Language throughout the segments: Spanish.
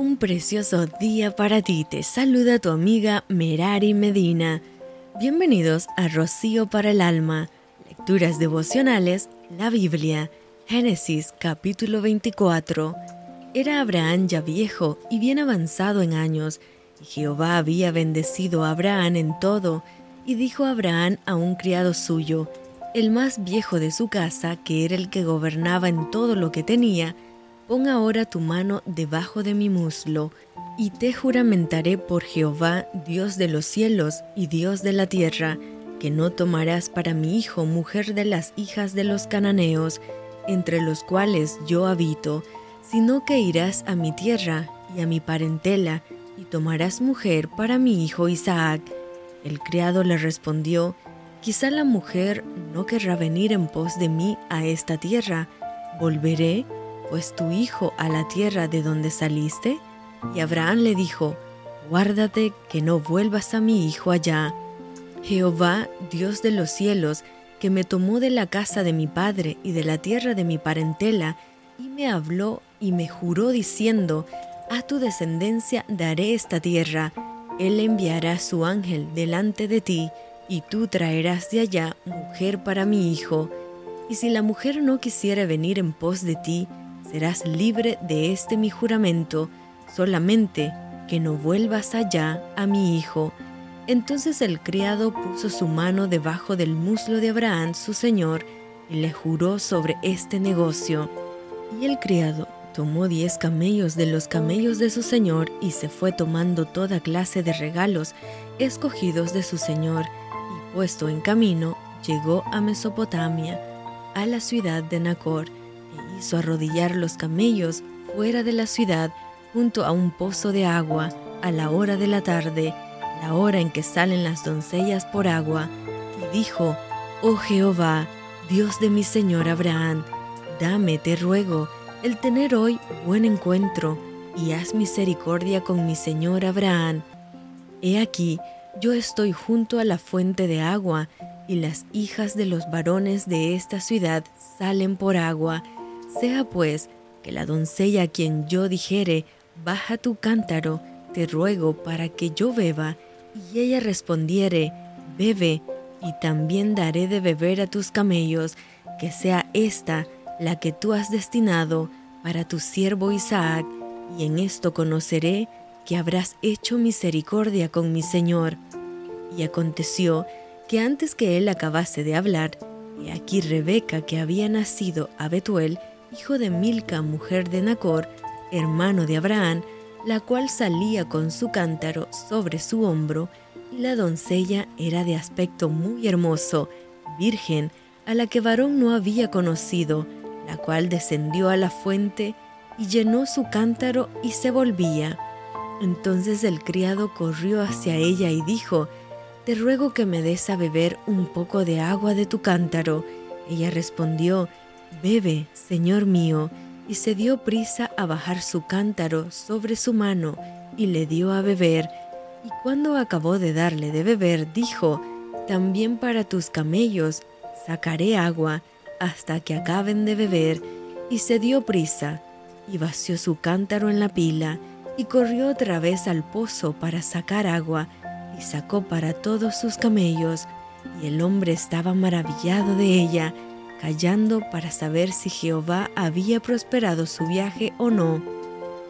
Un precioso día para ti. Te saluda tu amiga Merari Medina. Bienvenidos a Rocío para el Alma. Lecturas devocionales, la Biblia. Génesis capítulo 24. Era Abraham ya viejo y bien avanzado en años, y Jehová había bendecido a Abraham en todo, y dijo Abraham a un criado suyo, el más viejo de su casa, que era el que gobernaba en todo lo que tenía, pon ahora tu mano debajo de mi muslo, y te juramentaré por Jehová, Dios de los cielos y Dios de la tierra, que no tomarás para mi hijo mujer de las hijas de los cananeos, entre los cuales yo habito, sino que irás a mi tierra y a mi parentela, y tomarás mujer para mi hijo Isaac. El criado le respondió, Quizá la mujer no querrá venir en pos de mí a esta tierra. ¿Volveré, pues tu hijo, a la tierra de donde saliste? Y Abraham le dijo, Guárdate que no vuelvas a mi hijo allá. Jehová, Dios de los cielos, que me tomó de la casa de mi padre y de la tierra de mi parentela, y me habló y me juró diciendo, A tu descendencia daré esta tierra, él enviará su ángel delante de ti, y tú traerás de allá mujer para mi hijo, y si la mujer no quisiere venir en pos de ti, serás libre de este mi juramento, solamente que no vuelvas allá a mi hijo. Entonces el criado puso su mano debajo del muslo de Abraham, su señor, y le juró sobre este negocio. Y el criado tomó diez camellos de los camellos de su señor y se fue tomando toda clase de regalos escogidos de su señor, puesto en camino, llegó a Mesopotamia, a la ciudad de Nacor, hizo arrodillar los camellos fuera de la ciudad junto a un pozo de agua a la hora de la tarde, la hora en que salen las doncellas por agua, y dijo, Oh Jehová, Dios de mi Señor Abraham, dame, te ruego, el tener hoy buen encuentro, y haz misericordia con mi Señor Abraham. He aquí, yo estoy junto a la fuente de agua, y las hijas de los varones de esta ciudad salen por agua. Sea pues que la doncella a quien yo dijere, baja tu cántaro, te ruego para que yo beba, y ella respondiere, bebe, y también daré de beber a tus camellos, que sea esta la que tú has destinado para tu siervo Isaac, y en esto conoceré que habrás hecho misericordia con mi Señor. Y aconteció que antes que él acabase de hablar, he aquí Rebeca que había nacido a Betuel, hijo de Milca, mujer de Nacor, hermano de Abraham, la cual salía con su cántaro sobre su hombro, y la doncella era de aspecto muy hermoso, virgen, a la que varón no había conocido, la cual descendió a la fuente y llenó su cántaro y se volvía. Entonces el criado corrió hacia ella y dijo, Te ruego que me des a beber un poco de agua de tu cántaro. Ella respondió, Bebe, señor mío, y se dio prisa a bajar su cántaro sobre su mano y le dio a beber. Y cuando acabó de darle de beber, dijo, También para tus camellos sacaré agua hasta que acaben de beber. Y se dio prisa y vació su cántaro en la pila y corrió otra vez al pozo para sacar agua, y sacó para todos sus camellos, y el hombre estaba maravillado de ella, callando para saber si Jehová había prosperado su viaje o no.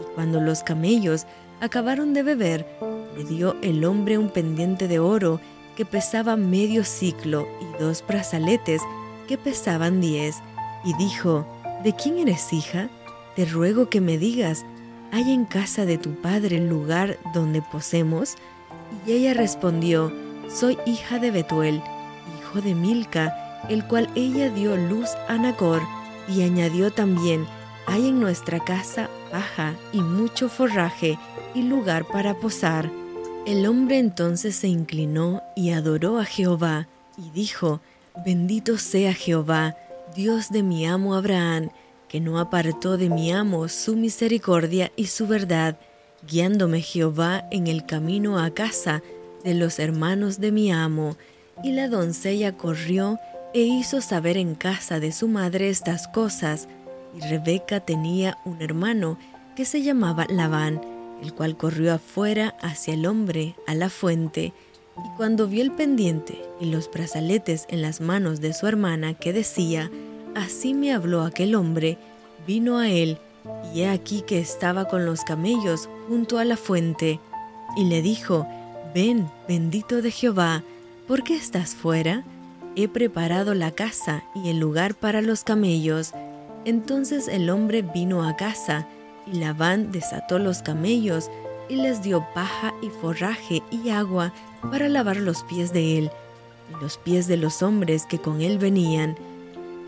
Y cuando los camellos acabaron de beber, le dio el hombre un pendiente de oro que pesaba medio ciclo y dos brazaletes que pesaban diez, y dijo, ¿De quién eres hija? Te ruego que me digas, ¿hay en casa de tu padre el lugar donde posemos? Y ella respondió, soy hija de Betuel, hijo de Milca, el cual ella dio luz a Nacor, y añadió también, hay en nuestra casa paja y mucho forraje y lugar para posar. El hombre entonces se inclinó y adoró a Jehová, y dijo, Bendito sea Jehová, Dios de mi amo Abraham, que no apartó de mi amo su misericordia y su verdad, guiándome Jehová en el camino a casa de los hermanos de mi amo. Y la doncella corrió e hizo saber en casa de su madre estas cosas. Y Rebeca tenía un hermano que se llamaba Labán, el cual corrió afuera hacia el hombre a la fuente, y cuando vio el pendiente y los brazaletes en las manos de su hermana que decía, Así me habló aquel hombre, vino a él, y he aquí que estaba con los camellos junto a la fuente, y le dijo, Ven, bendito de Jehová, ¿por qué estás fuera? He preparado la casa y el lugar para los camellos. Entonces el hombre vino a casa, y Labán desató los camellos, y les dio paja y forraje y agua para lavar los pies de él, y los pies de los hombres que con él venían.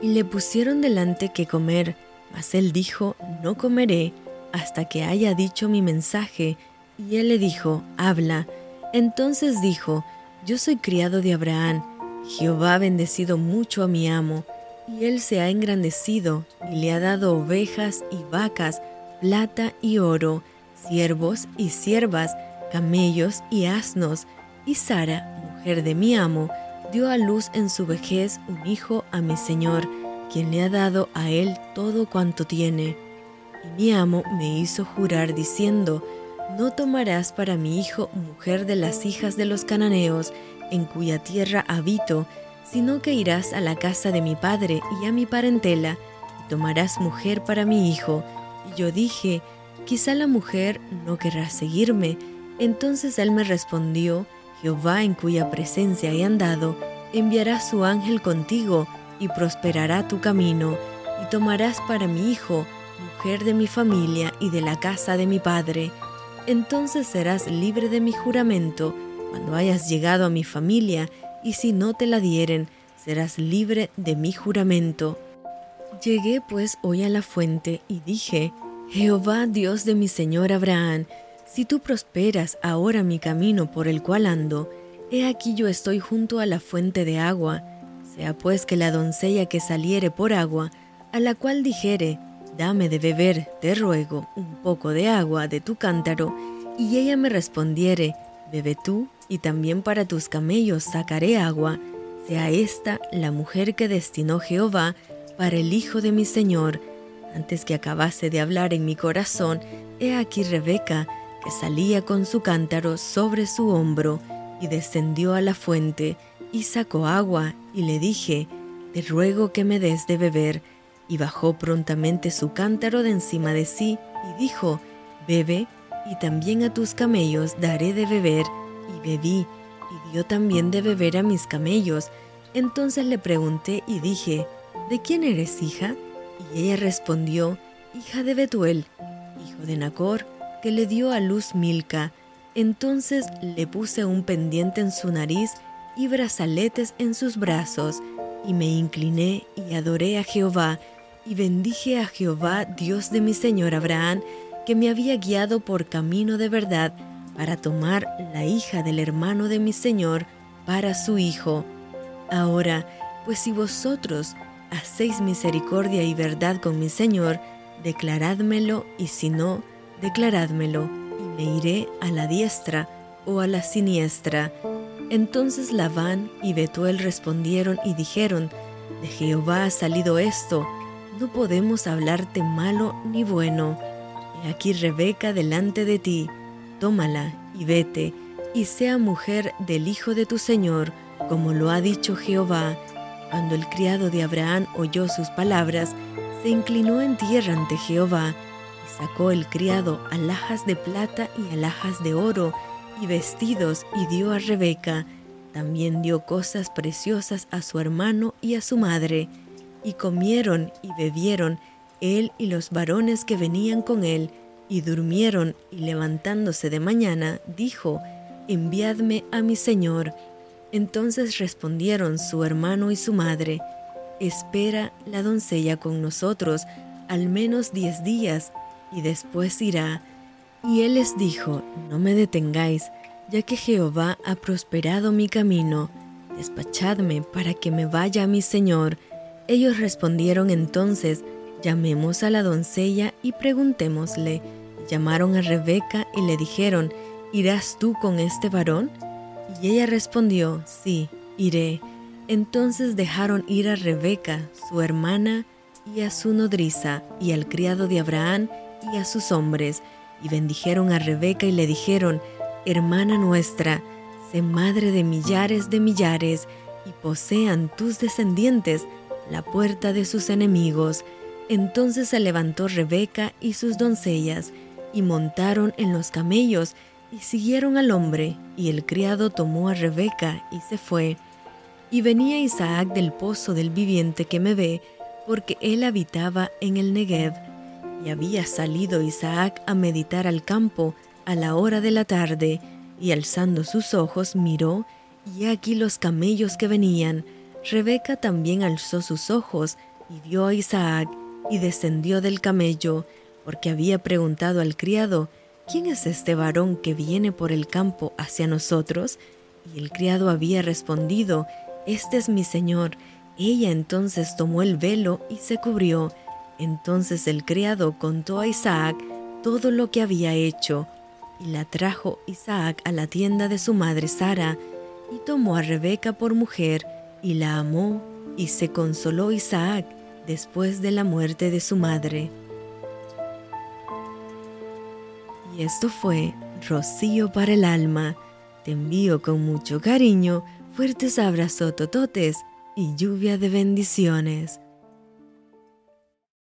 Y le pusieron delante que comer, mas él dijo, no comeré hasta que haya dicho mi mensaje. Y él le dijo, habla. Entonces dijo, Yo soy criado de Abraham, Jehová ha bendecido mucho a mi amo, y él se ha engrandecido, y le ha dado ovejas y vacas, plata y oro, siervos y siervas, camellos y asnos, y Sara, mujer de mi amo, dio a luz en su vejez un hijo a mi señor, quien le ha dado a él todo cuanto tiene. Y mi amo me hizo jurar diciendo, no tomarás para mi hijo mujer de las hijas de los cananeos, en cuya tierra habito, sino que irás a la casa de mi padre y a mi parentela, y tomarás mujer para mi hijo. Y yo dije, quizá la mujer no querrá seguirme. Entonces él me respondió, Jehová en cuya presencia he andado, enviará su ángel contigo, y prosperará tu camino, y tomarás para mi hijo, mujer de mi familia y de la casa de mi padre, entonces serás libre de mi juramento cuando hayas llegado a mi familia, y si no te la dieren, serás libre de mi juramento. Llegué pues hoy a la fuente y dije, Jehová Dios de mi Señor Abraham, si tú prosperas ahora mi camino por el cual ando, he aquí yo estoy junto a la fuente de agua, sea pues que la doncella que saliere por agua, a la cual dijere, Dame de beber, te ruego, un poco de agua de tu cántaro, y ella me respondiere, Bebe tú, y también para tus camellos sacaré agua, sea esta la mujer que destinó Jehová para el hijo de mi Señor. Antes que acabase de hablar en mi corazón, he aquí Rebeca, que salía con su cántaro sobre su hombro, y descendió a la fuente, y sacó agua, y le dije, Te ruego que me des de beber, y bajó prontamente su cántaro de encima de sí y dijo, Bebe, y también a tus camellos daré de beber. Bebí, y dio también de beber a mis camellos. Entonces le pregunté y dije, ¿de quién eres hija? Y ella respondió, hija de Betuel, hijo de Nacor, que le dio a luz Milca. Entonces le puse un pendiente en su nariz y brazaletes en sus brazos, y me incliné y adoré a Jehová, y bendije a Jehová, Dios de mi Señor Abraham, que me había guiado por camino de verdad para tomar la hija del hermano de mi Señor para su hijo. Ahora, pues si vosotros hacéis misericordia y verdad con mi Señor, declarádmelo, y si no, declarádmelo, y me iré a la diestra o a la siniestra. Entonces Labán y Betuel respondieron y dijeron, De Jehová ha salido esto, no podemos hablarte malo ni bueno. He aquí Rebeca delante de ti, tómala y vete, y sea mujer del hijo de tu Señor, como lo ha dicho Jehová. Cuando el criado de Abraham oyó sus palabras, se inclinó en tierra ante Jehová, y sacó el criado alhajas de plata y alhajas de oro, y vestidos, y dio a Rebeca. También dio cosas preciosas a su hermano y a su madre y comieron y bebieron él y los varones que venían con él, y durmieron, y levantándose de mañana, dijo, Enviadme a mi señor. Entonces respondieron su hermano y su madre, Espera la doncella con nosotros al menos diez días, y después irá. Y él les dijo, No me detengáis, ya que Jehová ha prosperado mi camino, despachadme para que me vaya a mi señor, ellos respondieron entonces, llamemos a la doncella y preguntémosle. Llamaron a Rebeca y le dijeron, ¿irás tú con este varón? Y ella respondió, sí, iré. Entonces dejaron ir a Rebeca, su hermana, y a su nodriza, y al criado de Abraham, y a sus hombres, y bendijeron a Rebeca y le dijeron, Hermana nuestra, sé madre de millares de millares, y posean tus descendientes la puerta de sus enemigos. Entonces se levantó Rebeca y sus doncellas, y montaron en los camellos, y siguieron al hombre, y el criado tomó a Rebeca y se fue. Y venía Isaac del pozo del viviente que me ve, porque él habitaba en el Negev. Y había salido Isaac a meditar al campo a la hora de la tarde, y alzando sus ojos miró, y aquí los camellos que venían. Rebeca también alzó sus ojos y vio a Isaac, y descendió del camello, porque había preguntado al criado, ¿quién es este varón que viene por el campo hacia nosotros? Y el criado había respondido, Este es mi señor. Ella entonces tomó el velo y se cubrió. Entonces el criado contó a Isaac todo lo que había hecho, y la trajo Isaac a la tienda de su madre Sara, y tomó a Rebeca por mujer, y la amó, y se consoló Isaac después de la muerte de su madre. Y esto fue Rocío para el alma. Te envío con mucho cariño, fuertes abrazos tototes y lluvia de bendiciones.